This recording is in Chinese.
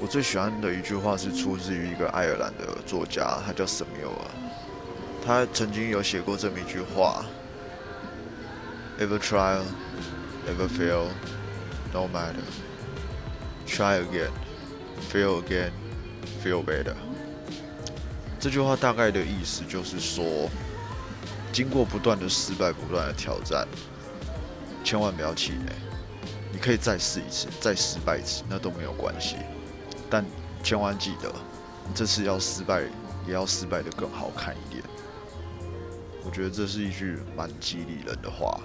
我最喜欢的一句话是出自于一个爱尔兰的作家，他叫 Samuel，他曾经有写过这么一句话：Ever try, ever fail, no matter. Try again, fail again, feel better. 这句话大概的意思就是说，经过不断的失败、不断的挑战，千万不要气馁。你可以再试一次，再失败一次，那都没有关系。但千万记得，这次要失败，也要失败的更好看一点。我觉得这是一句蛮激励人的话。